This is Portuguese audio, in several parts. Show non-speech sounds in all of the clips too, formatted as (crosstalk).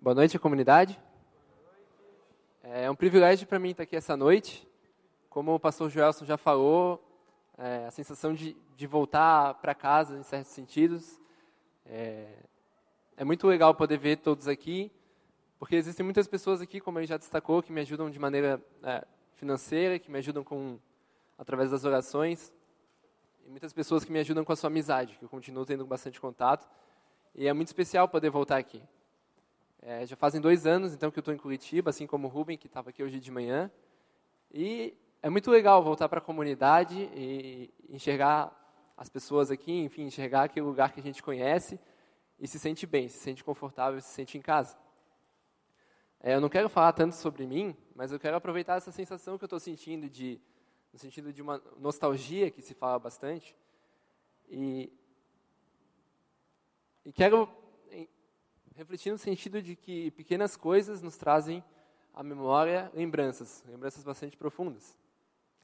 Boa noite, comunidade. É um privilégio para mim estar aqui essa noite. Como o pastor Joelson já falou, é, a sensação de, de voltar para casa, em certos sentidos. É, é muito legal poder ver todos aqui, porque existem muitas pessoas aqui, como ele já destacou, que me ajudam de maneira é, financeira, que me ajudam com através das orações, e muitas pessoas que me ajudam com a sua amizade, que eu continuo tendo bastante contato. E é muito especial poder voltar aqui. É, já fazem dois anos, então, que eu estou em Curitiba, assim como o Rubem, que estava aqui hoje de manhã. E é muito legal voltar para a comunidade e enxergar as pessoas aqui, enfim, enxergar aquele lugar que a gente conhece e se sente bem, se sente confortável, se sente em casa. É, eu não quero falar tanto sobre mim, mas eu quero aproveitar essa sensação que eu estou sentindo de, no sentido de uma nostalgia que se fala bastante, e e quero refletir no sentido de que pequenas coisas nos trazem à memória lembranças, lembranças bastante profundas.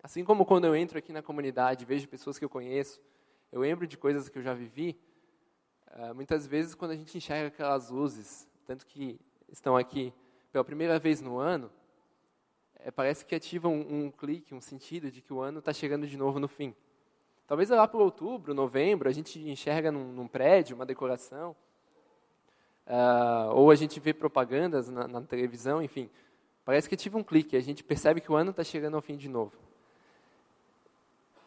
Assim como quando eu entro aqui na comunidade, vejo pessoas que eu conheço, eu lembro de coisas que eu já vivi, eh, muitas vezes quando a gente enxerga aquelas luzes, tanto que estão aqui pela primeira vez no ano, é, parece que ativa um, um, clique, um sentido de que o ano está chegando de novo no fim. Talvez lá para outubro, novembro, a gente enxerga num, num prédio, uma decoração, uh, ou a gente vê propagandas na, na, televisão, enfim. Parece que tive um clique, a gente percebe que o ano está chegando ao fim de novo.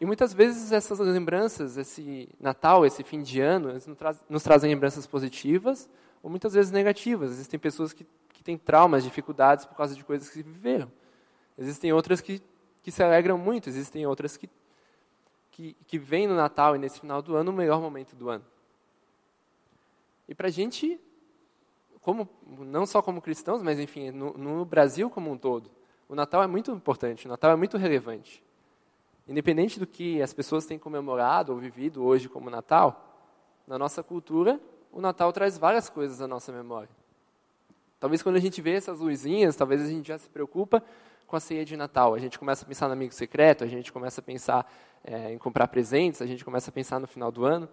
E muitas vezes essas lembranças, esse Natal, esse fim de ano, nos, nos trazem lembranças positivas ou muitas vezes negativas. Existem pessoas que, que têm traumas, dificuldades por causa de coisas que viveram. Existem outras que, que se alegram muito, existem outras que que, que vem no Natal e nesse final do ano o melhor momento do ano. E para a gente, como, não só como cristãos, mas enfim, no, no Brasil como um todo, o Natal é muito importante, o Natal é muito relevante. Independente do que as pessoas têm comemorado ou vivido hoje como Natal, na nossa cultura, o Natal traz várias coisas à nossa memória. Talvez quando a gente vê essas luzinhas, talvez a gente já se preocupa com a ceia de Natal. A gente começa a pensar no amigo secreto, a gente começa a pensar é, em comprar presentes, a gente começa a pensar no final do ano.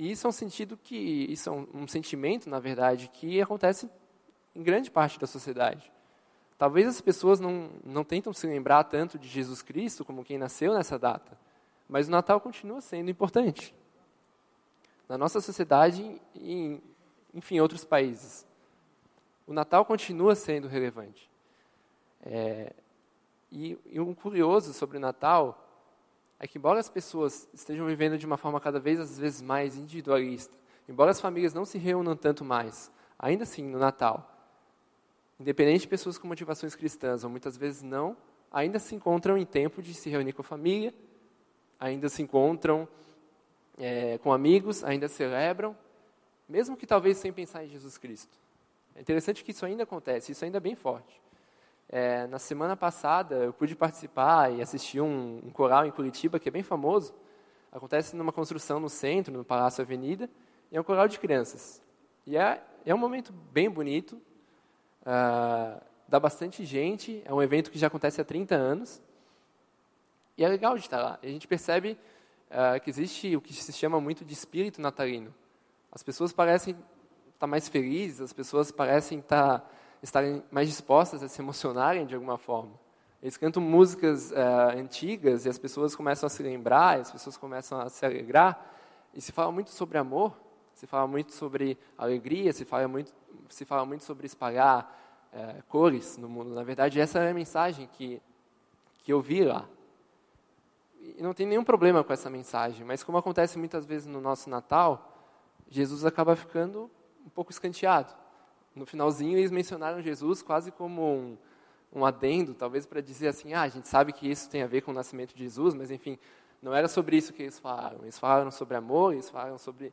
E isso é um sentido que, isso é um, sentimento, na verdade, que acontece em grande parte da sociedade. Talvez as pessoas não, não tentam se lembrar tanto de Jesus Cristo como quem nasceu nessa data, mas o Natal continua sendo importante. Na nossa sociedade e, em, enfim, outros países. O Natal continua sendo relevante. É, e, e um curioso sobre o Natal é que, embora as pessoas estejam vivendo de uma forma cada vez, às vezes, mais individualista, embora as famílias não se reúnam tanto mais, ainda assim, no Natal, independente de pessoas com motivações cristãs, ou muitas vezes não, ainda se encontram em tempo de se reunir com a família, ainda se encontram é, com amigos, ainda celebram, mesmo que talvez sem pensar em Jesus Cristo. É interessante que isso ainda acontece, isso ainda é bem forte. É, na semana passada, eu pude participar e assistir um, um, coral em Curitiba, que é bem famoso. Acontece numa construção no centro, no Palácio Avenida, e é um coral de crianças. E é, é um momento bem bonito, uh, dá bastante gente, é um evento que já acontece há 30 anos, e é legal de estar lá. E a gente percebe uh, que existe o que se chama muito de espírito natalino. As pessoas parecem estar mais felizes, as pessoas parecem estar estarem mais dispostas a se emocionarem de alguma forma. Eles cantam músicas uh, antigas e as pessoas começam a se lembrar, as pessoas começam a se alegrar. E se fala muito sobre amor, se fala muito sobre alegria, se fala muito, se fala muito sobre espalhar uh, cores no mundo. Na verdade, essa é a mensagem que, que eu vi lá. E não tem nenhum problema com essa mensagem, mas como acontece muitas vezes no nosso Natal, Jesus acaba ficando um pouco escanteado no finalzinho eles mencionaram Jesus quase como um, um adendo, talvez para dizer assim, ah, a gente sabe que isso tem a ver com o nascimento de Jesus, mas enfim, não era sobre isso que eles falaram. Eles falaram sobre amor, eles falaram sobre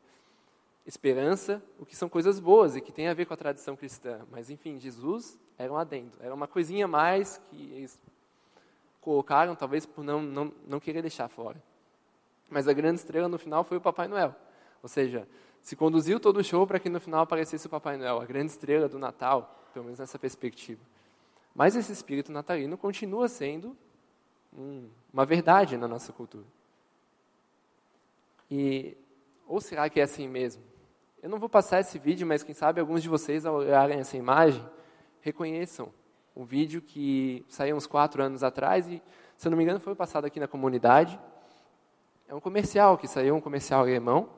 esperança, o que são coisas boas e que tem a ver com a tradição cristã. Mas enfim, Jesus era um adendo, era uma coisinha mais que eles colocaram, talvez por não, não, não querer deixar fora. Mas a grande estrela no final foi o Papai Noel. Ou seja, se conduziu todo o show para que no final aparecesse o Papai Noel, a grande estrela do Natal, pelo menos nessa perspectiva. Mas esse espírito natalino continua sendo um, uma verdade na nossa cultura. E ou será que é assim mesmo? Eu não vou passar esse vídeo, mas quem sabe alguns de vocês, ao olharem essa imagem, reconheçam um vídeo que saiu uns quatro anos atrás e, se eu não me engano, foi passado aqui na comunidade. É um comercial que saiu, um comercial alemão,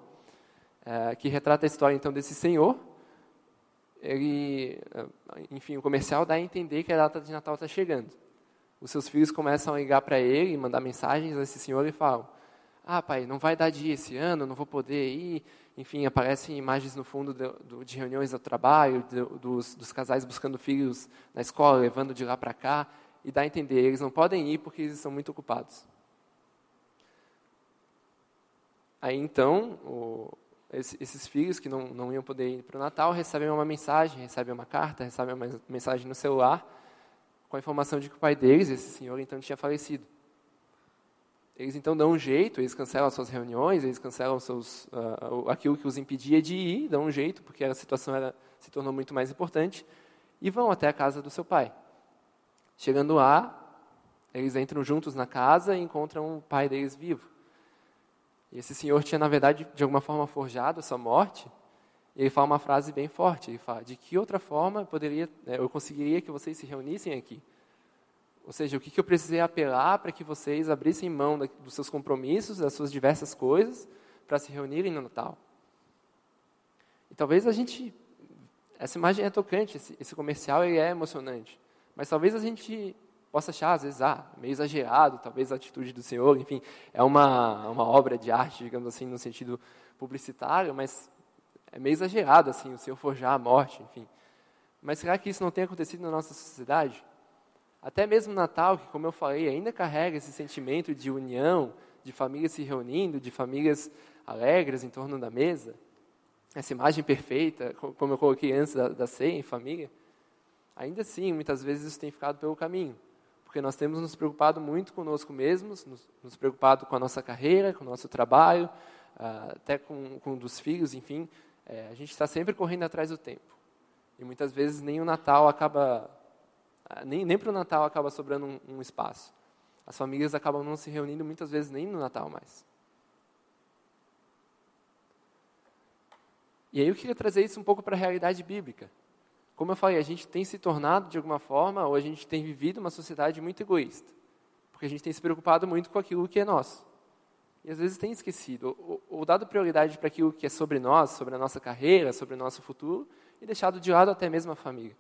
é, que retrata a história então desse senhor. Ele, é, enfim, o comercial dá a entender que a data de Natal está chegando. Os seus filhos começam a ligar para ele mandar mensagens a esse senhor e falam: Ah, pai, não vai dar dia esse ano, não vou poder ir. Enfim, aparecem imagens no fundo de, de reuniões do trabalho, dos, dos casais buscando filhos na escola, levando de lá para cá, e dá a entender, eles não podem ir porque eles estão muito ocupados. Aí então, o, esses filhos que não, não iam poder ir para o Natal recebem uma mensagem, recebem uma carta, recebem uma mensagem no celular com a informação de que o pai deles, esse senhor, então tinha falecido. Eles então dão um jeito, eles cancelam as suas reuniões, eles cancelam seus, uh, aquilo que os impedia de ir, dão um jeito, porque a situação era, se tornou muito mais importante, e vão até a casa do seu pai. Chegando lá, eles entram juntos na casa e encontram o pai deles vivo. E esse senhor tinha, na verdade, de alguma forma forjado a sua morte. E ele fala uma frase bem forte. Ele fala: De que outra forma poderia, né, eu conseguiria que vocês se reunissem aqui? Ou seja, o que, que eu precisei apelar para que vocês abrissem mão da, dos seus compromissos, das suas diversas coisas, para se reunirem no Natal? E talvez a gente. Essa imagem é tocante, esse, esse comercial é emocionante. Mas talvez a gente possa achar, às vezes, ah, meio exagerado, talvez a atitude do Senhor, enfim, é uma, uma obra de arte, digamos assim, no sentido publicitário, mas é meio exagerado, assim, o Senhor forjar a morte, enfim. Mas será que isso não tem acontecido na nossa sociedade? Até mesmo Natal, que, como eu falei, ainda carrega esse sentimento de união, de famílias se reunindo, de famílias alegres em torno da mesa, essa imagem perfeita, como eu coloquei antes da, da ceia em família, ainda assim, muitas vezes isso tem ficado pelo caminho porque nós temos nos preocupado muito conosco mesmos, nos, nos preocupado com a nossa carreira, com o nosso trabalho, uh, até com, com dos filhos, enfim. É, a gente está sempre correndo atrás do tempo. E muitas vezes nem o Natal acaba, uh, nem, nem para o Natal acaba sobrando um, um espaço. As famílias acabam não se reunindo muitas vezes nem no Natal mais. E aí eu queria trazer isso um pouco para a realidade bíblica. Como eu falei, a gente tem se tornado, de alguma forma, ou a gente tem vivido uma sociedade muito egoísta. Porque a gente tem se preocupado muito com aquilo que é nosso. E às vezes tem esquecido, ou, ou dado prioridade para aquilo que é sobre nós, sobre a nossa carreira, sobre o nosso futuro, e deixado de lado até mesmo a família.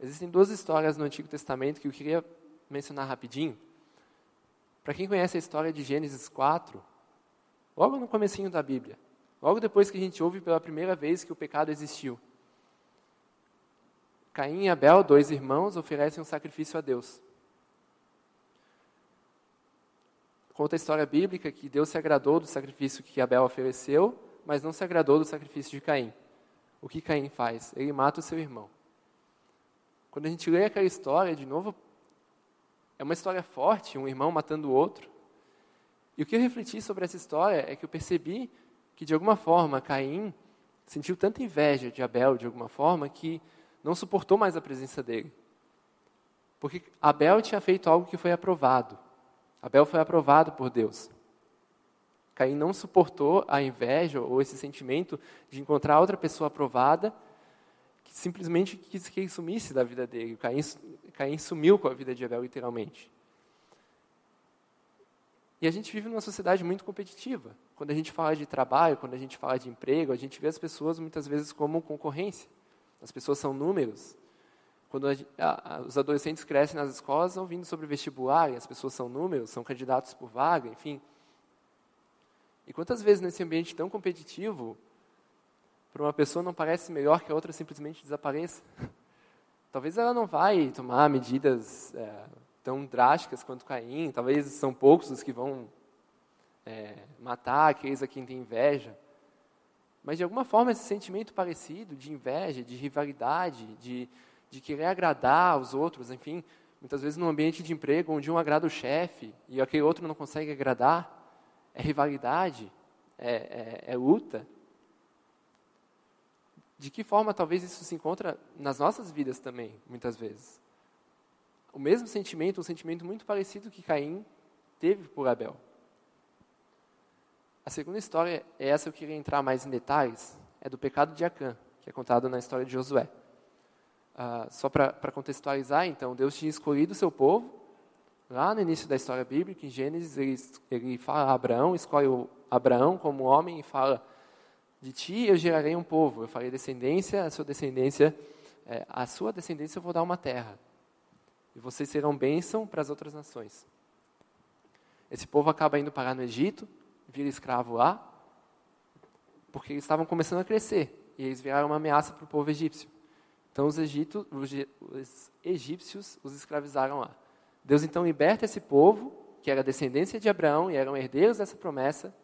Existem duas histórias no Antigo Testamento que eu queria mencionar rapidinho. Para quem conhece a história de Gênesis 4, logo no comecinho da Bíblia, logo depois que a gente ouve pela primeira vez que o pecado existiu, Caim e Abel, dois irmãos, oferecem um sacrifício a Deus. Conta a história bíblica que Deus se agradou do sacrifício que Abel ofereceu, mas não se agradou do sacrifício de Caim. O que Caim faz? Ele mata o seu irmão. Quando a gente lê aquela história, de novo, é uma história forte, um irmão matando o outro. E o que eu refleti sobre essa história é que eu percebi que, de alguma forma, Caim sentiu tanta inveja de Abel, de alguma forma, que não suportou mais a presença dele. Porque Abel tinha feito algo que foi aprovado. Abel foi aprovado por Deus. Caim não suportou a inveja ou esse sentimento de encontrar outra pessoa aprovada que simplesmente quis que ele sumisse da vida dele. Caim, Caim sumiu com a vida de Abel, literalmente. E a gente vive numa sociedade muito competitiva. Quando a gente fala de trabalho, quando a gente fala de emprego, a gente vê as pessoas muitas vezes como concorrência. As pessoas são números. Quando a, a, os adolescentes crescem nas escolas, ouvindo sobre vestibular, e as pessoas são números, são candidatos por vaga, enfim. E quantas vezes nesse ambiente tão competitivo, para uma pessoa não parece melhor que a outra simplesmente desapareça? (laughs) Talvez ela não vai tomar medidas é, tão drásticas quanto Caim, talvez são poucos os que vão é, matar aqueles a quem tem inveja. Mas, de alguma forma, esse sentimento parecido de inveja, de rivalidade, de, de querer agradar aos outros, enfim, muitas vezes num ambiente de emprego onde um agrada o chefe e aquele outro não consegue agradar, é rivalidade, é, é, é luta. De que forma talvez isso se encontra nas nossas vidas também, muitas vezes? O mesmo sentimento, um sentimento muito parecido que Caim teve por Abel. A segunda história é essa, eu queria entrar mais em detalhes, é do pecado de Acã, que é contado na história de Josué. Uh, só para contextualizar, então, Deus tinha escolhido o seu povo, lá no início da história bíblica, em Gênesis, ele, ele fala a Abraão, escolhe o Abraão como homem e fala, de ti eu gerarei um povo, eu farei descendência, a sua descendência, é, a sua descendência eu vou dar uma terra, e vocês serão bênção para as outras nações. Esse povo acaba indo parar no Egito, vira escravo lá, porque eles estavam começando a crescer, e eles viraram uma ameaça para o povo egípcio. Então os, Egito, os egípcios os escravizaram lá. Deus então liberta esse povo, que era descendência de Abraão e eram herdeiros dessa promessa,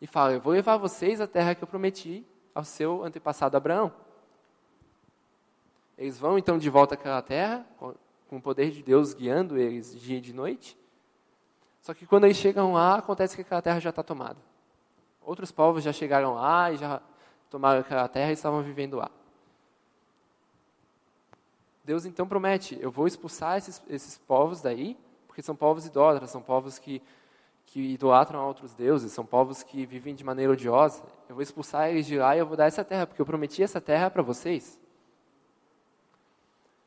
e fala: Eu vou levar vocês à terra que eu prometi ao seu antepassado Abraão. Eles vão então de volta àquela terra, com o poder de Deus guiando eles dia e de noite. Só que quando eles chegam lá, acontece que aquela terra já está tomada. Outros povos já chegaram lá e já tomaram aquela terra e estavam vivendo lá. Deus então promete: eu vou expulsar esses, esses povos daí, porque são povos idólatras, são povos que, que idolatram a outros deuses, são povos que vivem de maneira odiosa. Eu vou expulsar eles de lá e eu vou dar essa terra, porque eu prometi essa terra para vocês.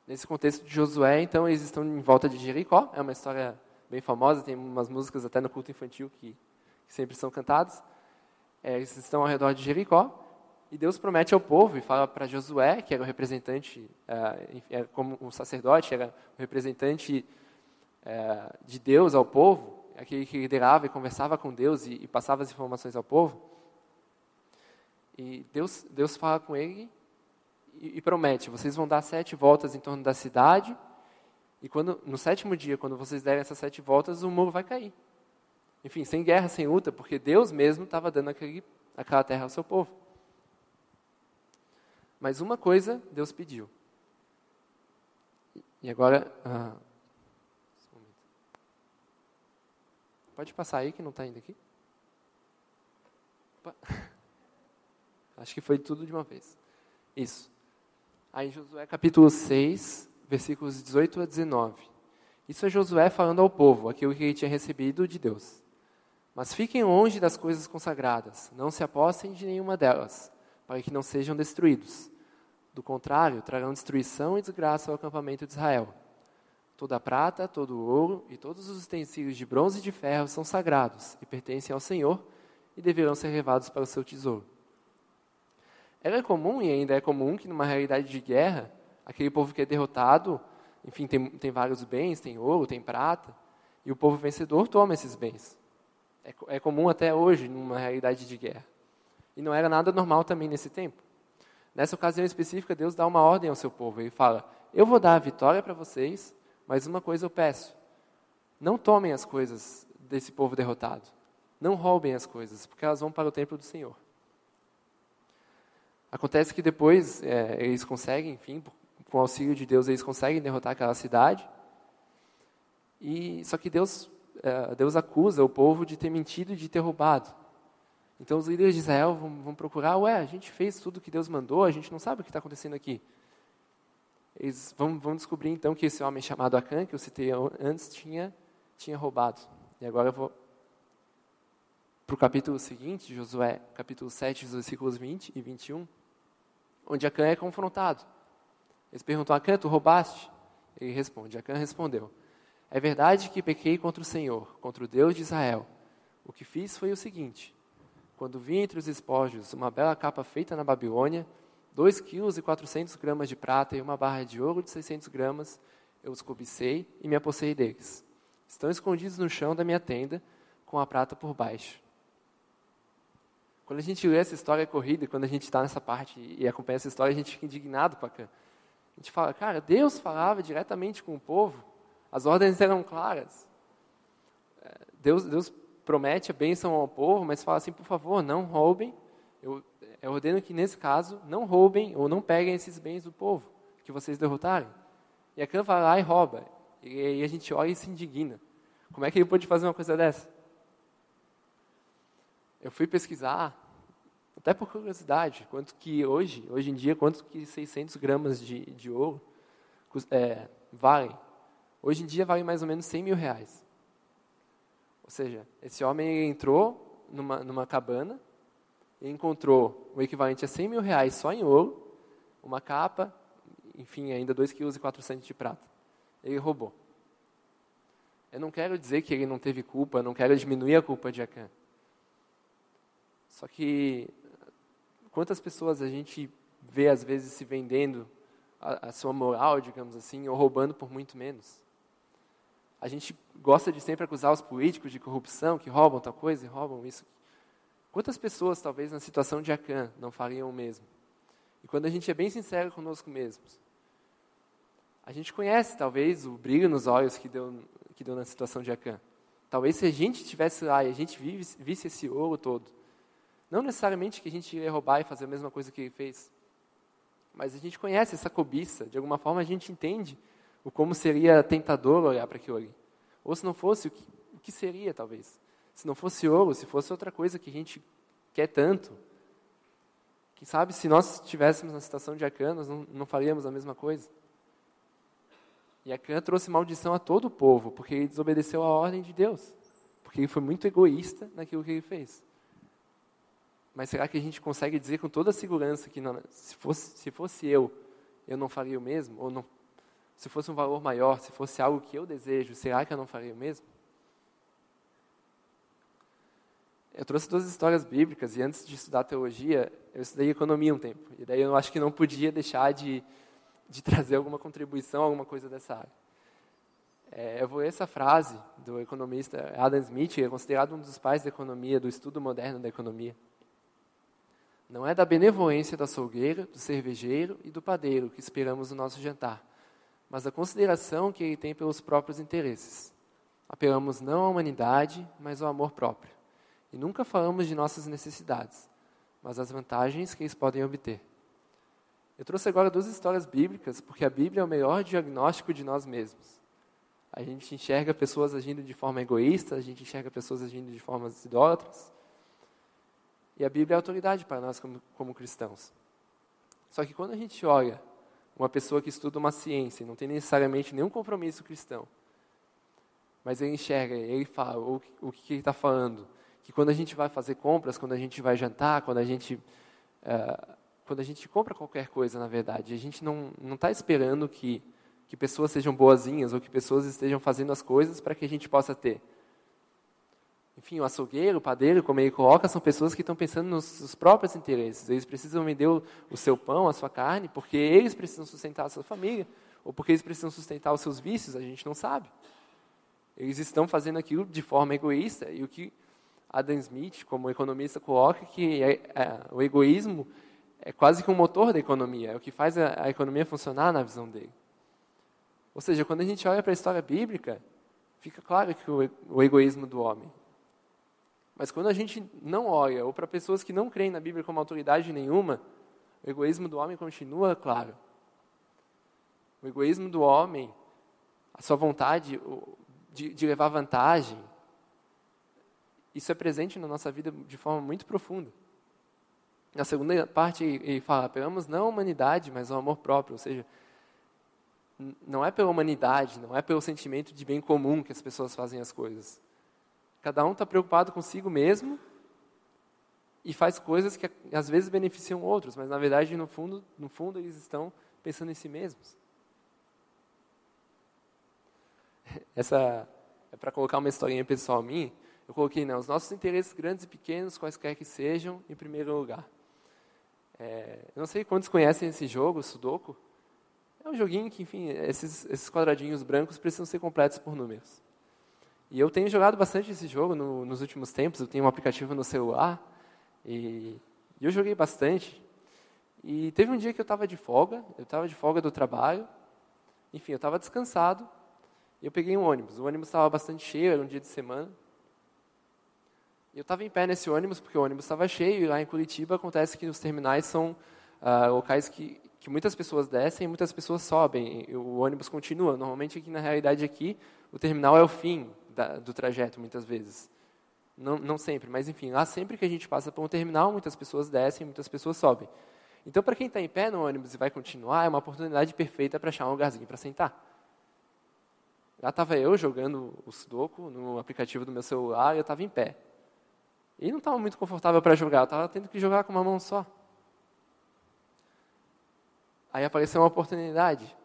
Nesse contexto de Josué, então, eles estão em volta de Jericó, é uma história bem famosa, tem umas músicas até no culto infantil que, que sempre são cantadas. É, eles estão ao redor de Jericó, e Deus promete ao povo e fala para Josué, que era o representante, é, era como um sacerdote, era o representante é, de Deus ao povo, aquele que liderava e conversava com Deus e, e passava as informações ao povo. E Deus, Deus fala com ele e, e, promete: vocês vão dar sete voltas em torno da cidade, e quando, no sétimo dia, quando vocês derem essas sete voltas, o muro vai cair. Enfim, sem guerra, sem luta, porque Deus mesmo estava dando aquele, aquela terra ao seu povo. Mas uma coisa Deus pediu. E agora. Ah, pode passar aí que não está indo aqui? Opa. (laughs) Acho que foi tudo de uma vez. Isso. Aí Josué capítulo 6, versículos 18 a 19. Isso é Josué falando ao povo, aquilo que ele tinha recebido de Deus. Mas fiquem longe das coisas consagradas, não se apossem de nenhuma delas para que não sejam destruídos. Do contrário, trarão destruição e desgraça ao acampamento de Israel. Toda a prata, todo o ouro e todos os utensílios de bronze e de ferro são sagrados e pertencem ao Senhor e deverão ser levados para o seu tesouro. Era comum e ainda é comum que numa realidade de guerra, aquele povo que é derrotado, enfim, tem, tem vários bens, tem ouro, tem prata, e o povo vencedor toma esses bens. É, é comum até hoje numa realidade de guerra. E não era nada normal também nesse tempo. Nessa ocasião específica, Deus dá uma ordem ao seu povo. Ele fala: Eu vou dar a vitória para vocês, mas uma coisa eu peço: não tomem as coisas desse povo derrotado. Não roubem as coisas, porque elas vão para o templo do Senhor. Acontece que depois é, eles conseguem, enfim, com o auxílio de Deus, eles conseguem derrotar aquela cidade. E só que Deus, é, Deus acusa o povo de ter mentido e de ter roubado. Então os líderes de Israel vão, vão procurar, ué, a gente fez tudo que Deus mandou, a gente não sabe o que está acontecendo aqui. Eles vão, vão, descobrir então que esse homem chamado Acã, que eu citei antes, tinha, tinha roubado. E agora eu vou para o capítulo seguinte, Josué, capítulo 7, versículos 20 e 21, onde Acã é confrontado. Eles perguntam, Acã, tu roubaste? Ele responde, Acã respondeu, é verdade que pequei contra o Senhor, contra o Deus de Israel. O que fiz foi o seguinte, quando vi entre os espojos uma bela capa feita na Babilônia, 2 quilos e 400 gramas de prata e uma barra de ouro de 600 gramas, eu os cobicei e me apossei deles. Estão escondidos no chão da minha tenda, com a prata por baixo. Quando a gente lê essa história corrida, quando a gente está nessa parte e acompanha essa história, a gente fica indignado com a gente fala, cara, Deus falava diretamente com o povo, as ordens eram claras. É, Deus, Deus promete a bênção ao povo, mas fala assim, por favor, não roubem. Eu, eu ordeno que, nesse caso, não roubem ou não peguem esses bens do povo que vocês derrotarem. E a Cã vai lá e rouba. E aí a gente olha e se indigna. Como é que ele pode fazer uma coisa dessa? Eu fui pesquisar, até por curiosidade, quanto que hoje, hoje em dia, quanto que 600 gramas de, de ouro é, valem. Hoje em dia vale mais ou menos 100 mil reais. Ou seja, esse homem entrou numa, numa cabana e encontrou o equivalente a 100 mil reais só em ouro, uma capa, enfim, ainda 2,4 kg de prata. Ele roubou. Eu não quero dizer que ele não teve culpa, não quero diminuir a culpa de Acã. Só que quantas pessoas a gente vê às vezes se vendendo a, a sua moral, digamos assim, ou roubando por muito menos? A gente gosta de sempre acusar os políticos de corrupção, que roubam tal coisa e roubam isso. Quantas pessoas, talvez, na situação de Acã, não fariam o mesmo? E quando a gente é bem sincero conosco mesmos, a gente conhece, talvez, o brilho nos olhos que deu, que deu na situação de Acã. Talvez se a gente estivesse lá e a gente visse, visse esse ouro todo, não necessariamente que a gente ia roubar e fazer a mesma coisa que ele fez, mas a gente conhece essa cobiça, de alguma forma a gente entende o como seria tentador olhar para aquilo ali. Ou se não fosse, o que, o que seria, talvez? Se não fosse ouro, se fosse outra coisa que a gente quer tanto. Quem sabe se nós estivéssemos na situação de Acã, nós não, não faríamos a mesma coisa. E Acã trouxe maldição a todo o povo, porque ele desobedeceu a ordem de Deus. Porque ele foi muito egoísta naquilo que ele fez. Mas será que a gente consegue dizer com toda a segurança que não, se, fosse, se fosse eu, eu não faria o mesmo? Ou não, se fosse um valor maior, se fosse algo que eu desejo, será que eu não faria o mesmo? Eu trouxe duas histórias bíblicas e antes de estudar teologia, eu estudei economia um tempo. E daí eu acho que não podia deixar de, de trazer alguma contribuição, alguma coisa dessa área. É, eu vou essa frase do economista Adam Smith, que é considerado um dos pais da economia, do estudo moderno da economia. Não é da benevolência do açougueiro, do cervejeiro e do padeiro que esperamos o nosso jantar, mas da consideração que ele tem pelos próprios interesses. Apelamos não à humanidade, mas ao amor próprio. E nunca falamos de nossas necessidades, mas das vantagens que eles podem obter. Eu trouxe agora duas histórias bíblicas, porque a Bíblia é o melhor diagnóstico de nós mesmos. A gente enxerga pessoas agindo de forma egoísta, a gente enxerga pessoas agindo de formas idólatras. E a Bíblia é autoridade para nós como, como cristãos. Só que quando a gente olha uma pessoa que estuda uma ciência e não tem necessariamente nenhum compromisso cristão, mas ele enxerga, ele fala o, o que ele está falando, que quando a gente vai fazer compras, quando a gente vai jantar, quando a gente uh, quando a gente compra qualquer coisa, na verdade, a gente não está esperando que que pessoas sejam boazinhas ou que pessoas estejam fazendo as coisas para que a gente possa ter. Enfim, o açougueiro, o padeiro, como ele coloca, são pessoas que estão pensando nos, nos próprios interesses. Eles precisam vender o, o, seu pão, a sua carne, porque eles precisam sustentar a sua família, ou porque eles precisam sustentar os seus vícios, a gente não sabe. Eles estão fazendo aquilo de forma egoísta, e o que Adam Smith, como economista, coloca que é, é, o egoísmo é quase que um motor da economia, é o que faz a, a economia funcionar na visão dele. Ou seja, quando a gente olha para a história bíblica, fica claro que o, o egoísmo do homem mas quando a gente não olha, ou para pessoas que não creem na Bíblia como autoridade nenhuma, o egoísmo do homem continua claro. O egoísmo do homem, a sua vontade de, de levar vantagem, isso é presente na nossa vida de forma muito profunda. Na segunda parte, ele fala: apelamos não à humanidade, mas ao amor próprio. Ou seja, não é pela humanidade, não é pelo sentimento de bem comum que as pessoas fazem as coisas. Cada um está preocupado consigo mesmo e faz coisas que às vezes beneficiam outros, mas na verdade no fundo, no fundo eles estão pensando em si mesmos. (laughs) Essa é para colocar uma historinha pessoal minha. Eu coloquei, né, os nossos interesses grandes e pequenos, quaisquer que sejam, em primeiro lugar. É, eu não sei quantos conhecem esse jogo, Sudoku. É um joguinho que, enfim, esses, esses quadradinhos brancos precisam ser completos por números. E eu tenho jogado bastante esse jogo no, nos últimos tempos. Eu tenho um aplicativo no celular e, e eu joguei bastante. E teve um dia que eu estava de folga, eu estava de folga do trabalho. Enfim, eu estava descansado e eu peguei um ônibus. O ônibus estava bastante cheio, era um dia de semana. E eu estava em pé nesse ônibus porque o ônibus estava cheio. E lá em Curitiba acontece que os terminais são uh, locais que, que muitas pessoas descem e muitas pessoas sobem. E o ônibus continua. Normalmente aqui na realidade aqui o terminal é o fim da, do trajeto, muitas vezes. Não, não sempre, mas enfim, lá sempre que a gente passa por um terminal, muitas pessoas descem, muitas pessoas sobem. Então, para quem está em pé no ônibus e vai continuar, é uma oportunidade perfeita para achar um lugarzinho para sentar. Lá estava eu jogando o Sudoku no aplicativo do meu celular e eu estava em pé. E não estava muito confortável para jogar, estava tendo que jogar com uma mão só. Aí apareceu uma oportunidade.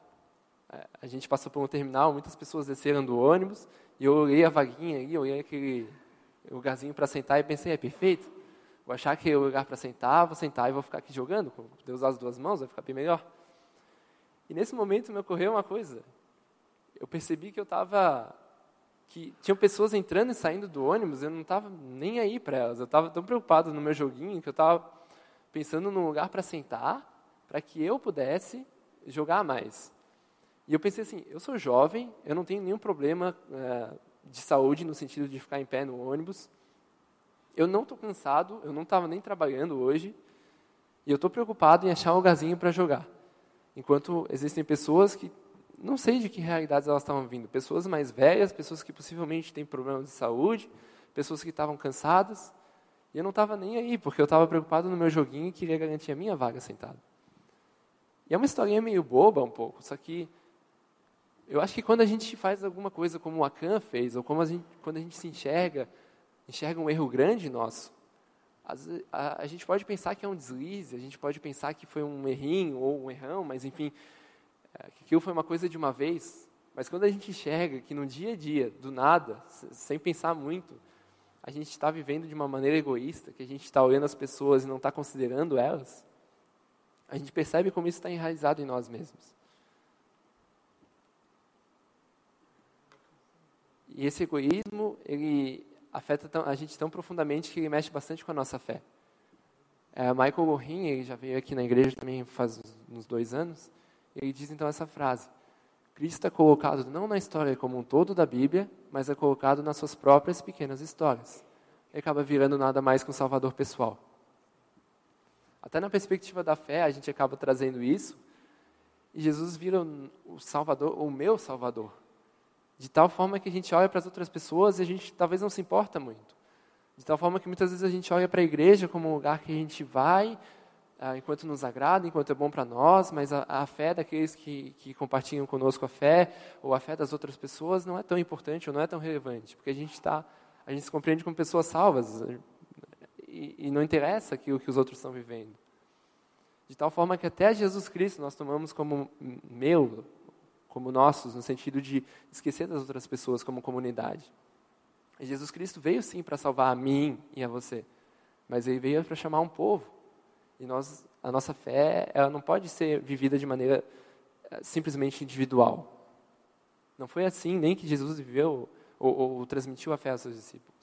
A gente passou por um terminal, muitas pessoas desceram do ônibus, e eu olhei a vaguinha ali, olhei aquele lugarzinho para sentar e pensei, é perfeito. Vou achar que é o lugar para sentar, vou sentar e vou ficar aqui jogando, poder usar as duas mãos, vai ficar bem melhor. E nesse momento me ocorreu uma coisa. Eu percebi que eu estava que tinham pessoas entrando e saindo do ônibus, eu não estava nem aí para elas. Eu estava tão preocupado no meu joguinho que eu estava pensando num lugar para sentar, para que eu pudesse jogar mais. E eu pensei assim, eu sou jovem, eu não tenho nenhum problema é, de saúde no sentido de ficar em pé no ônibus. Eu não estou cansado, eu não estava nem trabalhando hoje, e eu estou preocupado em achar um lugarzinho para jogar. Enquanto existem pessoas que não sei de que realidades elas estavam vindo. Pessoas mais velhas, pessoas que possivelmente têm problemas de saúde, pessoas que estavam cansadas. E eu não estava nem aí, porque eu estava preocupado no meu joguinho e queria garantir a minha vaga sentado. E é uma historinha meio boba um pouco, só que eu acho que quando a gente faz alguma coisa como o Akan fez, ou como a gente, quando a gente se enxerga, enxerga um erro grande nosso, a, a, a gente pode pensar que é um deslize, a gente pode pensar que foi um errinho ou um errão, mas enfim, é, que aquilo foi uma coisa de uma vez, mas quando a gente enxerga que no dia a dia, do nada, sem pensar muito, a gente está vivendo de uma maneira egoísta, que a gente está olhando as pessoas e não está considerando elas, a gente percebe como isso está enraizado em nós mesmos. E esse egoísmo, ele afeta a gente tão profundamente que ele mexe bastante com a nossa fé. É, Michael Gorin, ele já veio aqui na igreja também faz uns dois anos, ele diz então essa frase: Cristo é colocado não na história como um todo da Bíblia, mas é colocado nas suas próprias pequenas histórias. Ele acaba virando nada mais que um salvador pessoal. Até na perspectiva da fé, a gente acaba trazendo isso, e Jesus vira o salvador, o meu salvador. De tal forma que a gente olha para as outras pessoas e a gente talvez não se importa muito. De tal forma que muitas vezes a gente olha para a igreja como um lugar que a gente vai ah, enquanto nos agrada, enquanto é bom para nós, mas a, a, fé daqueles que, que compartilham conosco a fé, ou a fé das outras pessoas, não é tão importante ou não é tão relevante, porque a gente está, a gente se compreende como pessoas salvas, e, e não interessa aquilo que os outros estão vivendo. De tal forma que até Jesus Cristo nós tomamos como meu, como nossos, no sentido de esquecer das outras pessoas como comunidade. Jesus Cristo veio sim para salvar a mim e a você, mas ele veio para chamar um povo. E nós, a nossa fé, ela não pode ser vivida de maneira eh, simplesmente individual. Não foi assim nem que Jesus viveu ou, ou transmitiu a fé aos seus discípulos.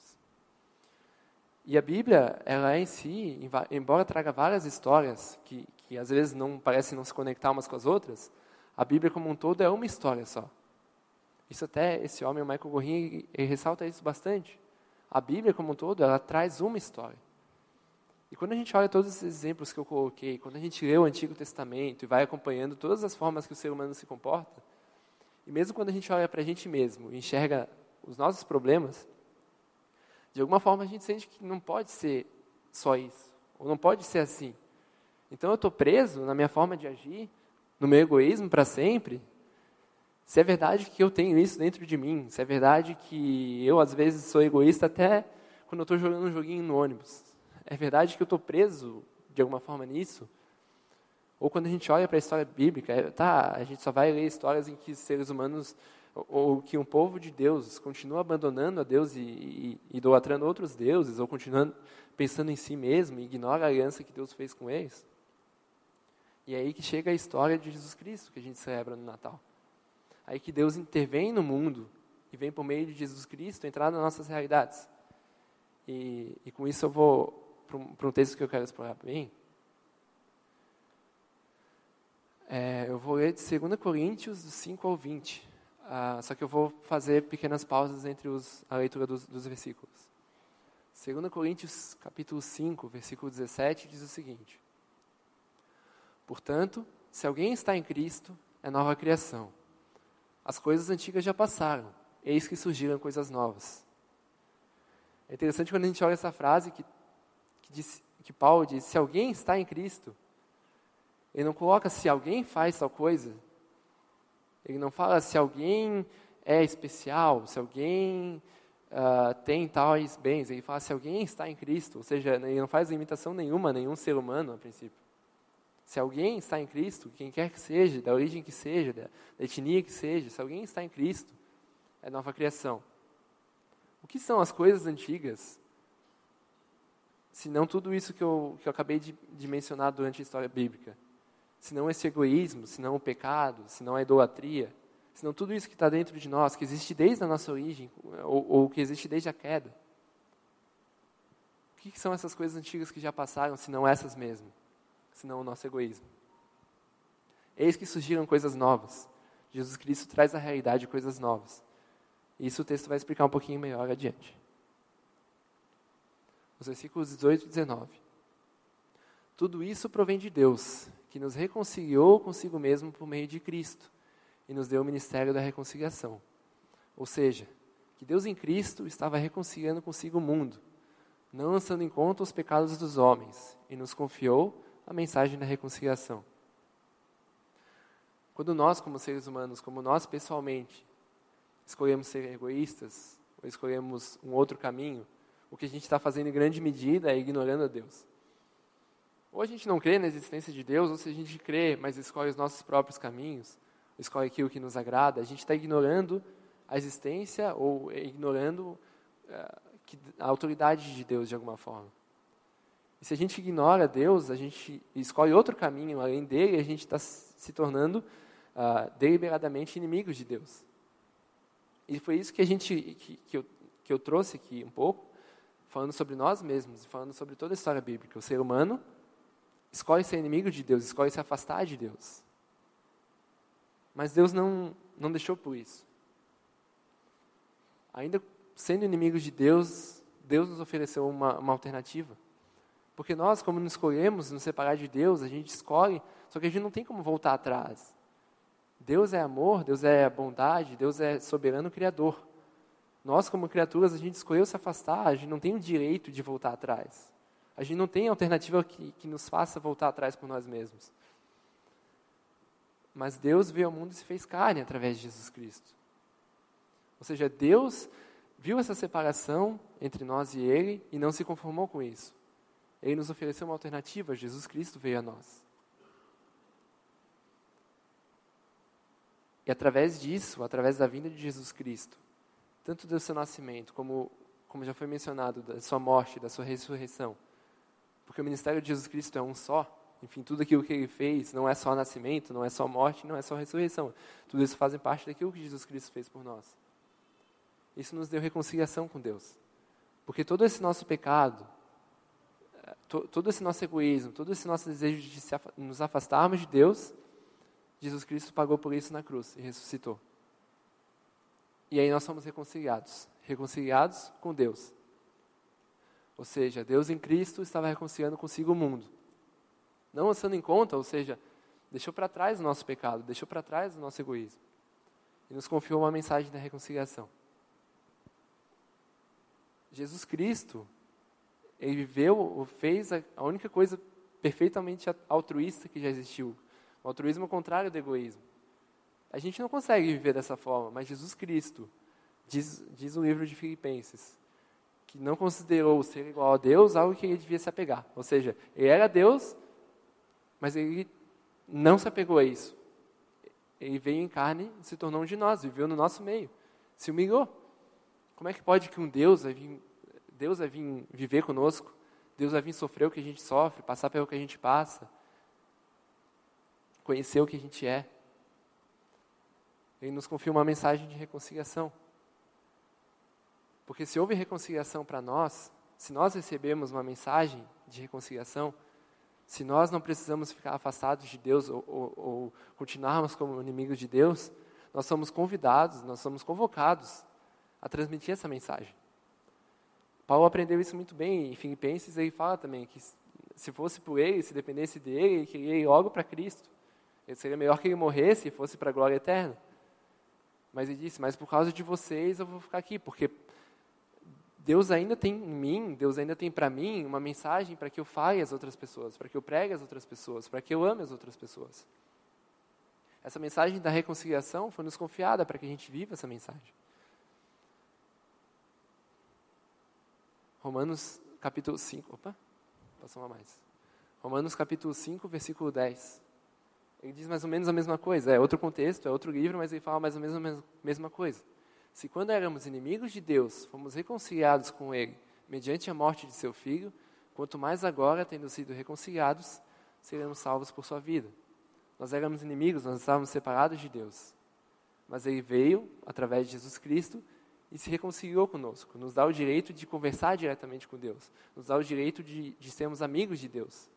E a Bíblia, ela é em si, embora traga várias histórias que, que às vezes não parecem não se conectar umas com as outras, a Bíblia como um todo é uma história só. Isso até esse homem, o Michael Gorin, ressalta isso bastante. A Bíblia como um todo, ela traz uma história. E quando a gente olha todos esses exemplos que eu coloquei, quando a gente lê o Antigo Testamento e vai acompanhando todas as formas que o ser humano se comporta, e mesmo quando a gente olha para a gente mesmo e enxerga os nossos problemas, de alguma forma a gente sente que não pode ser só isso, ou não pode ser assim. Então eu estou preso na minha forma de agir, no meu egoísmo para sempre. Se é verdade que eu tenho isso dentro de mim, se é verdade que eu às vezes sou egoísta até quando eu estou jogando um joguinho no ônibus, é verdade que eu estou preso de alguma forma nisso? Ou quando a gente olha para a história bíblica, é, tá, a gente só vai ler histórias em que seres humanos, ou, que um povo de Deus continua abandonando a Deus e, e, e idolatrando outros deuses, ou continuando pensando em si mesmo, e ignora a aliança que Deus fez com eles. E é aí que chega a história de Jesus Cristo, que a gente celebra no Natal. Aí que Deus intervém no mundo e vem por meio de Jesus Cristo entrar nas nossas realidades. E, e com isso eu vou para um, texto que eu quero explorar bem, é, eu vou ler de 2 Coríntios, do 5 ao 20. Ah, só que eu vou fazer pequenas pausas entre os, a leitura dos, dos versículos. 2 Coríntios, capítulo 5, versículo 17, diz o seguinte. Portanto, se alguém está em Cristo, é nova criação. As coisas antigas já passaram, eis que surgiram coisas novas. É interessante quando a gente olha essa frase que diz, que Paulo diz, se alguém está em Cristo, ele não coloca se alguém faz tal coisa, ele não fala se alguém é especial, se alguém uh, tem tais bens. Ele fala, se alguém está em Cristo, ou seja, ele não faz limitação nenhuma nenhum ser humano, a princípio. Se alguém está em Cristo, quem quer que seja, da origem que seja, da, da etnia que seja, se alguém está em Cristo, é nova criação. O que são as coisas antigas? Se não tudo isso que eu, que eu acabei de, de mencionar durante a história bíblica. Se não esse egoísmo, se não o pecado, se não a idolatria, senão tudo isso que está dentro de nós, que existe desde a nossa origem, ou, ou que existe desde a queda. O que, que são essas coisas antigas que já passaram, se não essas mesmo? Se não o nosso egoísmo. Eis que surgiram coisas novas. Jesus Cristo traz à realidade coisas novas. Isso o texto vai explicar um pouquinho melhor adiante. Os versículos 18 e 19. Tudo isso provém de Deus, que nos reconciliou consigo mesmo por meio de Cristo e nos deu o ministério da reconciliação. Ou seja, que Deus em Cristo estava reconciliando consigo o mundo, não lançando em conta os pecados dos homens, e nos confiou a mensagem da reconciliação. Quando nós, como seres humanos, como nós pessoalmente, escolhemos ser egoístas, ou escolhemos um outro caminho, o que a gente está fazendo em grande medida é ignorando a Deus. Ou a gente não crê na existência de Deus, ou se a gente crê, mas escolhe os nossos próprios caminhos, escolhe aquilo que nos agrada, a gente está ignorando a existência ou ignorando uh, que, a autoridade de Deus de alguma forma. E se a gente ignora Deus, a gente escolhe outro caminho além dele, a gente está se tornando uh, deliberadamente inimigos de Deus. E foi isso que a gente que, que, eu, que eu trouxe aqui um pouco, falando sobre nós mesmos, falando sobre toda a história bíblica. O ser humano escolhe ser inimigo de Deus, escolhe se afastar de Deus. Mas Deus não, não deixou por isso. Ainda sendo inimigos de Deus, Deus nos ofereceu uma, uma alternativa. Porque nós, como nos escolhemos nos separar de Deus, a gente escolhe, só que a gente não tem como voltar atrás. Deus é amor, Deus é bondade, Deus é soberano criador. Nós, como criaturas, a gente escolheu se afastar, a gente não tem o direito de voltar atrás. A gente não tem alternativa que, que nos faça voltar atrás por nós mesmos. Mas Deus veio ao mundo e se fez carne através de Jesus Cristo. Ou seja, Deus viu essa separação entre nós e Ele e não se conformou com isso. Ele nos ofereceu uma alternativa, Jesus Cristo veio a nós. E através disso, através da vinda de Jesus Cristo, tanto do seu nascimento, como, como já foi mencionado, da sua morte, da sua ressurreição, porque o ministério de Jesus Cristo é um só, enfim, tudo aquilo que ele fez não é só nascimento, não é só morte, não é só ressurreição. Tudo isso faz parte daquilo que Jesus Cristo fez por nós. Isso nos deu reconciliação com Deus. Porque todo esse nosso pecado, todo esse nosso egoísmo, todo esse nosso desejo de nos afastarmos de Deus, Jesus Cristo pagou por isso na cruz e ressuscitou. E aí nós somos reconciliados reconciliados com Deus. Ou seja, Deus em Cristo estava reconciliando consigo o mundo. Não lançando em conta, ou seja, deixou para trás o nosso pecado, deixou para trás o nosso egoísmo. E nos confiou uma mensagem da reconciliação. Jesus Cristo, ele viveu, fez a, única coisa perfeitamente altruísta que já existiu. O altruísmo é o contrário do egoísmo. A gente não consegue viver dessa forma, mas Jesus Cristo, diz, diz o livro de Filipenses, que não considerou ser igual a Deus algo que ele devia se apegar. Ou seja, ele era Deus, mas ele não se apegou a isso. Ele veio em carne se tornou um de nós, viveu no nosso meio, se humilhou. Como é que pode que um Deus vai vir, Deus vai vir viver conosco? Deus vai vir sofrer o que a gente sofre, passar pelo que a gente passa, conhecer o que a gente é. Ele nos confia uma mensagem de reconciliação. Porque se houve reconciliação para nós, se nós recebemos uma mensagem de reconciliação, se nós não precisamos ficar afastados de Deus ou, ou, ou continuarmos como inimigos de Deus, nós somos convidados, nós somos convocados a transmitir essa mensagem. Paulo aprendeu isso muito bem em Filipenses, ele fala também que se fosse por ele, se dependesse dele, ele queria ir logo para Cristo. Ele seria melhor que ele morresse e fosse para a glória eterna. Mas ele disse, mas por causa de vocês eu vou ficar aqui, porque Deus ainda tem em mim, Deus ainda tem para mim uma mensagem para que eu fale às outras pessoas, para que eu pregue às outras pessoas, para que eu ame as outras pessoas. Essa mensagem da reconciliação foi nos confiada para que a gente viva essa mensagem. Romanos capítulo 5. Opa, passou uma mais. Romanos capítulo 5, versículo 10. Ele diz mais ou menos a mesma coisa. É outro contexto, é outro livro, mas ele fala mais ou menos a mesma coisa. Se quando éramos inimigos de Deus, fomos reconciliados com Ele mediante a morte de seu filho, quanto mais agora, tendo sido reconciliados, seremos salvos por sua vida. Nós éramos inimigos, nós estávamos separados de Deus. Mas Ele veio, através de Jesus Cristo, e se reconciliou conosco. Nos dá o direito de conversar diretamente com Deus. Nos dá o direito de, de sermos amigos de Deus.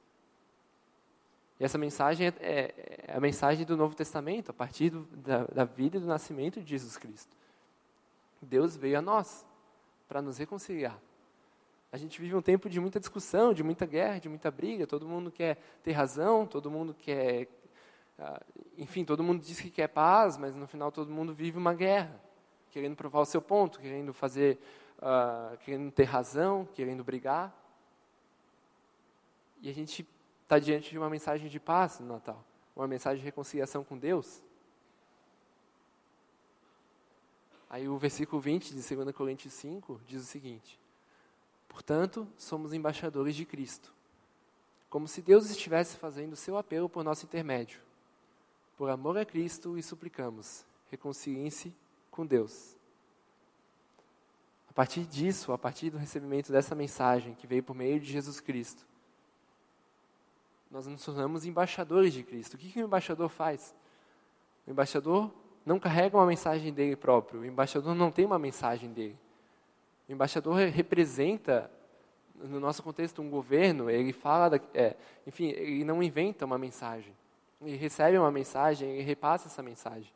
E essa mensagem é, é, é, a mensagem do Novo Testamento, a partir do, da, da vida e do nascimento de Jesus Cristo. Deus veio a nós para nos reconciliar. A gente vive um tempo de muita discussão, de muita guerra, de muita briga. Todo mundo quer ter razão, todo mundo quer. Ah, enfim, todo mundo diz que quer paz, mas no final todo mundo vive uma guerra, querendo provar o seu ponto, querendo fazer. Uh, querendo ter razão, querendo brigar. E a gente está diante de uma mensagem de paz no Natal, uma mensagem de reconciliação com Deus. Aí o versículo 20 de 2 Coríntios 5 diz o seguinte: Portanto, somos embaixadores de Cristo, como se Deus estivesse fazendo seu apelo por nosso intermédio. Por amor a Cristo e suplicamos, reconciliem-se com Deus. A partir disso, a partir do recebimento dessa mensagem que veio por meio de Jesus Cristo, nós nos tornamos embaixadores de Cristo. O que, que o embaixador faz? O embaixador não carrega uma mensagem dele próprio, o embaixador não tem uma mensagem dele. O embaixador representa, no nosso contexto, um governo, ele fala, da, é, enfim, ele não inventa uma mensagem. Ele recebe uma mensagem, ele repassa essa mensagem.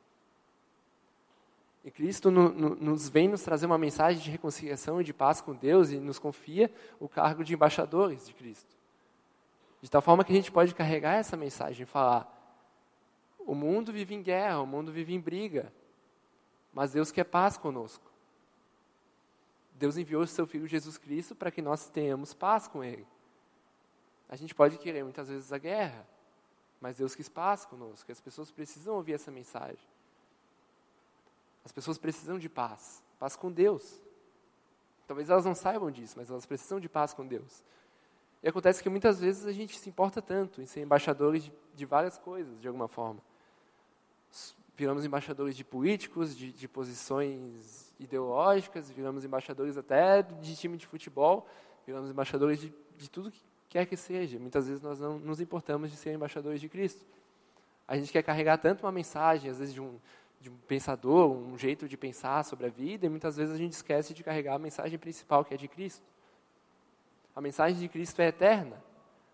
E Cristo no, no, nos vem nos trazer uma mensagem de reconciliação e de paz com Deus e nos confia o cargo de embaixadores de Cristo. De tal forma que a gente pode carregar essa mensagem e falar: o mundo vive em guerra, o mundo vive em briga, mas Deus quer paz conosco. Deus enviou o seu Filho Jesus Cristo para que nós tenhamos paz com Ele. A gente pode querer muitas vezes a guerra, mas Deus quis paz conosco. As pessoas precisam ouvir essa mensagem. As pessoas precisam de paz, paz com Deus. Talvez elas não saibam disso, mas elas precisam de paz com Deus. E acontece que muitas vezes a gente se importa tanto em ser embaixadores de, de várias coisas, de alguma forma. Viramos embaixadores de políticos, de, de posições ideológicas, viramos embaixadores até de time de futebol, viramos embaixadores de, de tudo que quer que seja. Muitas vezes nós não nos importamos de ser embaixadores de Cristo. A gente quer carregar tanto uma mensagem, às vezes de um, de um pensador, um jeito de pensar sobre a vida, e muitas vezes a gente esquece de carregar a mensagem principal, que é de Cristo. A mensagem de Cristo é eterna.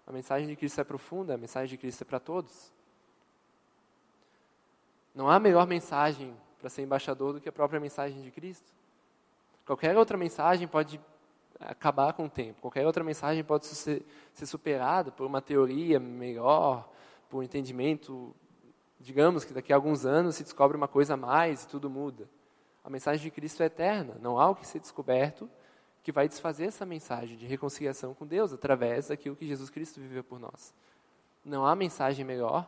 A mensagem de Cristo é profunda. A mensagem de Cristo é para todos. Não há melhor mensagem para ser embaixador do que a própria mensagem de Cristo. Qualquer outra mensagem pode acabar com o tempo. Qualquer outra mensagem pode ser, ser superada por uma teoria melhor, por um entendimento. Digamos que daqui a alguns anos se descobre uma coisa a mais e tudo muda. A mensagem de Cristo é eterna. Não há o que ser descoberto que vai desfazer essa mensagem de reconciliação com Deus através daquilo que Jesus Cristo viveu por nós. Não há mensagem melhor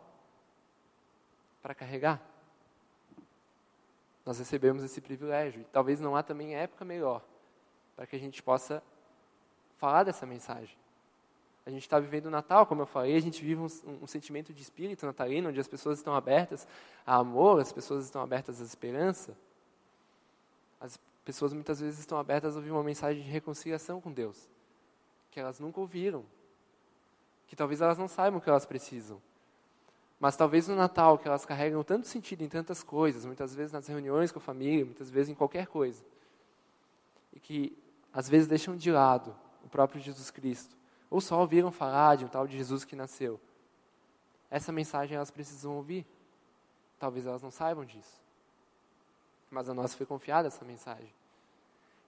para carregar. Nós recebemos esse privilégio. E talvez não há também época melhor para que a gente possa falar dessa mensagem. A gente está vivendo o Natal, como eu falei, a gente vive um, um, sentimento de espírito natalino, onde as pessoas estão abertas a amor, as pessoas estão abertas à esperança. As pessoas muitas vezes estão abertas a ouvir uma mensagem de reconciliação com Deus, que elas nunca ouviram, que talvez elas não saibam o que elas precisam. Mas talvez no Natal, que elas carregam tanto sentido em tantas coisas, muitas vezes nas reuniões com a família, muitas vezes em qualquer coisa, e que às vezes deixam de lado o próprio Jesus Cristo, ou só ouviram falar de um tal de Jesus que nasceu. Essa mensagem elas precisam ouvir. Talvez elas não saibam disso mas a nós foi confiada essa mensagem.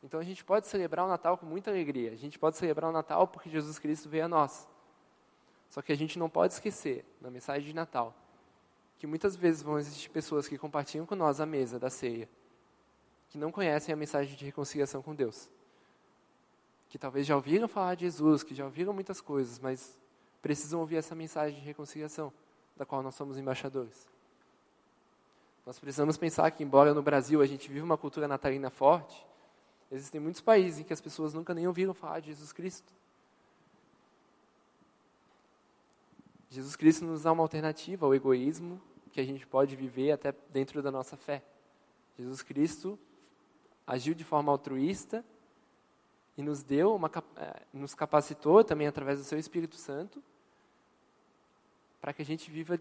Então a gente pode celebrar o Natal com muita alegria. A gente pode celebrar o Natal porque Jesus Cristo veio a nós. Só que a gente não pode esquecer, na mensagem de Natal, que muitas vezes vão existir pessoas que compartilham com nós a mesa da ceia, que não conhecem a mensagem de reconciliação com Deus. Que talvez já ouviram falar de Jesus, que já ouviram muitas coisas, mas precisam ouvir essa mensagem de reconciliação, da qual nós somos embaixadores. Nós precisamos pensar que, embora no Brasil a gente viva uma cultura natalina forte, Existem muitos países em que as pessoas nunca nem ouviram falar de Jesus Cristo. Jesus Cristo nos dá uma alternativa ao egoísmo que a gente pode viver até dentro da nossa fé. Jesus Cristo agiu de forma altruísta e nos deu uma, eh, nos capacitou também através do seu Espírito Santo para que a gente viva,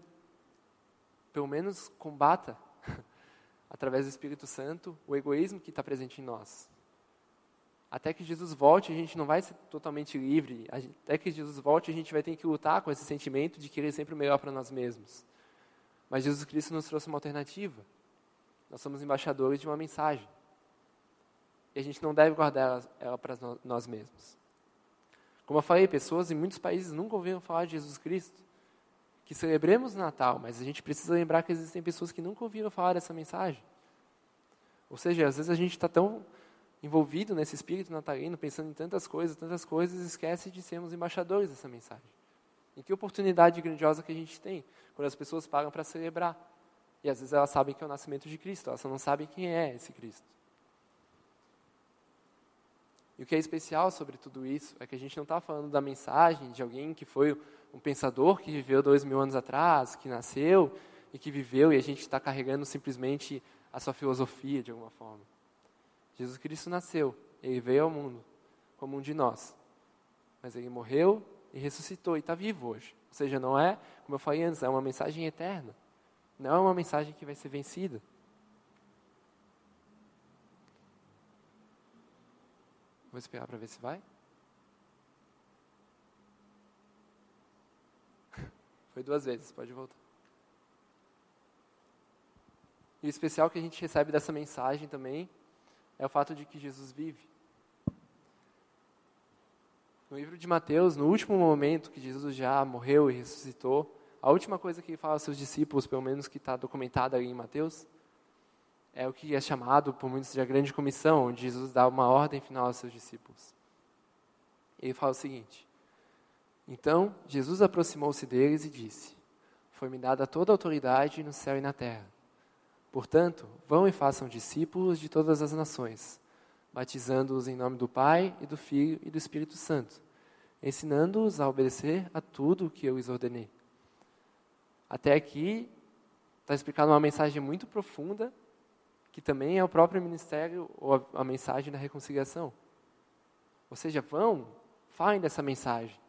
pelo menos combata (laughs) através do Espírito Santo o egoísmo que está presente em nós. Até que Jesus volte, a gente não vai ser totalmente livre. Até que Jesus volte, a gente vai ter que lutar com esse sentimento de querer sempre o melhor para nós mesmos. Mas Jesus Cristo nos trouxe uma alternativa. Nós somos embaixadores de uma mensagem. A gente não deve guardar ela, ela para nós mesmos. Como eu falei, pessoas em muitos países nunca ouviram falar de Jesus Cristo. Que celebremos o Natal, mas a gente precisa lembrar que existem pessoas que nunca ouviram falar dessa mensagem. Ou seja, às vezes a gente está tão envolvido nesse espírito natalino, pensando em tantas coisas, tantas coisas, esquece de sermos embaixadores dessa mensagem. E que oportunidade grandiosa que a gente tem quando as pessoas param para celebrar. E às vezes elas sabem que é o nascimento de Cristo, elas só não sabem quem é esse Cristo. E o que é especial sobre tudo isso é que a gente não está falando da mensagem de alguém que foi um pensador que viveu dois mil anos atrás, que nasceu e que viveu, e a gente está carregando simplesmente a sua filosofia de alguma forma. Jesus Cristo nasceu, ele veio ao mundo como um de nós. Mas ele morreu e ressuscitou e está vivo hoje. Ou seja, não é, como eu falei antes, é uma mensagem eterna. Não é uma mensagem que vai ser vencida. Vou esperar para ver se vai. (laughs) Foi duas vezes, pode voltar. E o especial que a gente recebe dessa mensagem também é o fato de que Jesus vive. No livro de Mateus, no último momento que Jesus já morreu e ressuscitou, a última coisa que ele fala aos seus discípulos, pelo menos que está documentada em Mateus, é o que é chamado por muitos de a grande comissão, onde Jesus dá uma ordem final aos seus discípulos. Ele fala o seguinte: Então Jesus aproximou-se deles e disse: Foi-me dada toda a autoridade no céu e na terra. Portanto, vão e façam discípulos de todas as nações, batizando-os em nome do Pai e do Filho e do Espírito Santo, ensinando-os a obedecer a tudo o que eu lhes ordenei. Até aqui está explicando uma mensagem muito profunda, que também é o próprio ministério ou a, a mensagem da reconciliação. Ou seja, vão, falem dessa mensagem.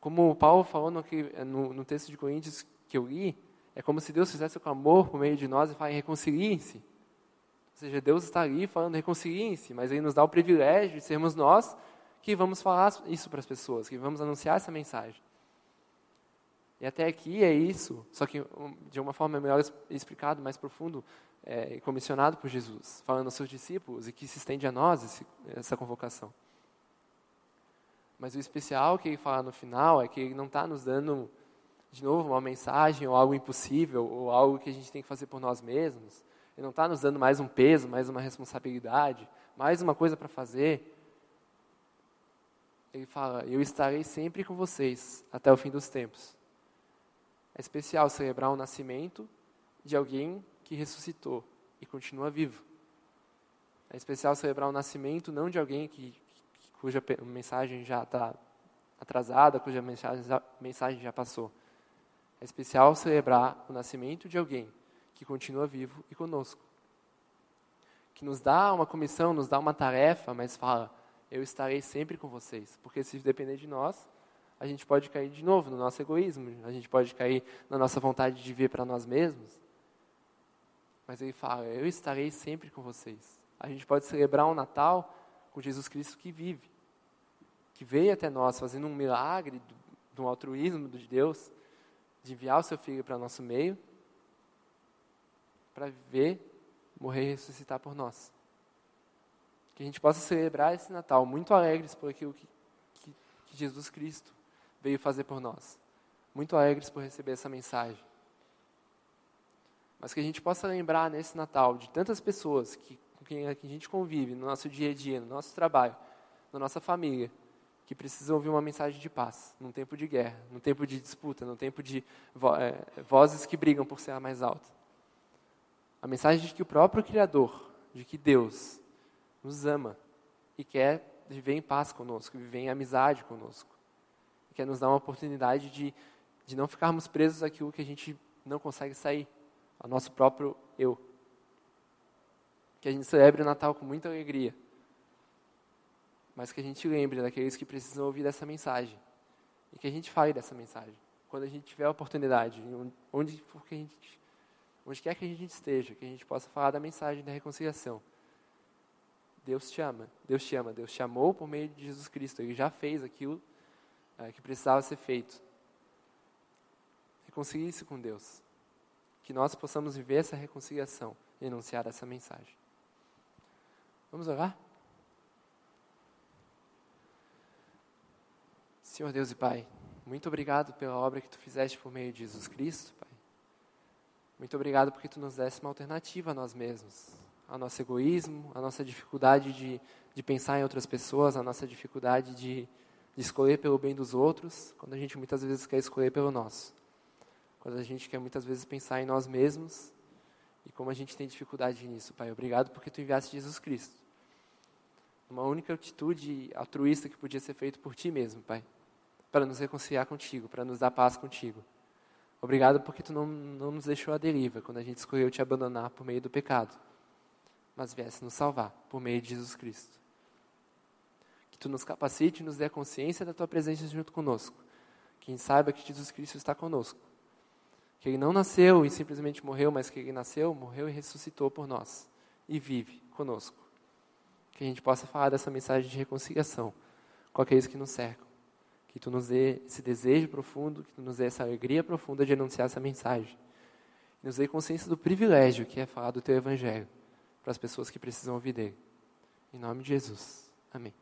Como o Paulo falou no, no, no texto de Coríntios que eu li, é como se Deus fizesse com amor por meio de nós e falasse, reconciliem-se. Ou seja, Deus está ali falando, reconciliem-se, mas Ele nos dá o privilégio de sermos nós que vamos falar isso para as pessoas, que vamos anunciar essa mensagem. E até aqui é isso, só que de uma forma melhor explicado, mais profundo, é, comissionado por Jesus, falando aos seus discípulos e que se estende a nós esse, essa convocação. Mas o especial que ele fala no final é que ele não está nos dando de novo, uma mensagem ou algo impossível ou algo que a gente tem que fazer por nós mesmos. Ele não está nos dando mais um peso, mais uma responsabilidade, mais uma coisa para fazer. Ele fala: Eu estarei sempre com vocês até o fim dos tempos. É especial celebrar o nascimento de alguém que ressuscitou e continua vivo. É especial celebrar o nascimento não de alguém que, cuja mensagem já está atrasada, cuja mensagem já passou é especial celebrar o nascimento de alguém que continua vivo e conosco. Que nos dá uma comissão, nos dá uma tarefa, mas fala: Eu estarei sempre com vocês. Porque se depender de nós, a gente pode cair de novo no nosso egoísmo, a gente pode cair na nossa vontade de viver para nós mesmos. Mas ele fala: Eu estarei sempre com vocês. A gente pode celebrar um Natal com Jesus Cristo que vive, que veio até nós fazendo um milagre do, do altruísmo de Deus de enviar o seu filho para nosso meio, para viver, morrer e ressuscitar por nós. Que a gente possa celebrar esse Natal muito alegres por aquilo que, que, que Jesus Cristo veio fazer por nós. Muito alegres por receber essa mensagem. Mas que a gente possa lembrar nesse Natal de tantas pessoas que, com quem a gente convive no nosso dia a dia, no nosso trabalho, na nossa família, que precisam ouvir uma mensagem de paz, num tempo de guerra, num tempo de disputa, num tempo de vo é, vozes que brigam por ser a mais alta. A mensagem de que o próprio Criador, de que Deus, nos ama e quer viver em paz conosco, viver em amizade conosco. Quer nos dar uma oportunidade de, de não ficarmos presos àquilo que a gente não consegue sair, ao nosso próprio eu. Que a gente celebre o Natal com muita alegria, mas que a gente lembre daqueles que precisam ouvir dessa mensagem e que a gente fale dessa mensagem quando a gente tiver a oportunidade, onde, porque a gente, onde quer que a gente esteja, que a gente possa falar da mensagem da reconciliação. Deus te ama, Deus te ama, Deus te amou por meio de Jesus Cristo, Ele já fez aquilo é, que precisava ser feito. Reconcilie-se com Deus. Que nós possamos viver essa reconciliação e enunciar essa mensagem. Vamos orar? Senhor Deus e Pai, muito obrigado pela obra que tu fizeste por meio de Jesus Cristo, Pai. Muito obrigado porque tu nos deste uma alternativa a nós mesmos, ao nosso egoísmo, a nossa dificuldade de, de pensar em outras pessoas, a nossa dificuldade de, de escolher pelo bem dos outros, quando a gente muitas vezes quer escolher pelo nosso. Quando a gente quer muitas vezes pensar em nós mesmos e como a gente tem dificuldade nisso, Pai. Obrigado porque tu enviaste Jesus Cristo. Uma única atitude altruísta que podia ser feita por ti mesmo, Pai para nos reconciliar contigo, para nos dar paz contigo. Obrigado porque tu não, não nos deixou à deriva quando a gente escolheu te abandonar por meio do pecado, mas viesse nos salvar por meio de Jesus Cristo. Que tu nos capacite e nos dê a consciência da tua presença junto conosco. Que a gente saiba que Jesus Cristo está conosco. Que ele não nasceu e simplesmente morreu, mas que ele nasceu, morreu e ressuscitou por nós e vive conosco. Que a gente possa falar dessa mensagem de reconciliação com aqueles que nos cercam que tu nos dê esse desejo profundo, que tu nos dê essa alegria profunda de anunciar essa mensagem. Que nos dê consciência do privilégio que é falar do teu evangelho para as pessoas que precisam ouvir dele. Em nome de Jesus. Amém.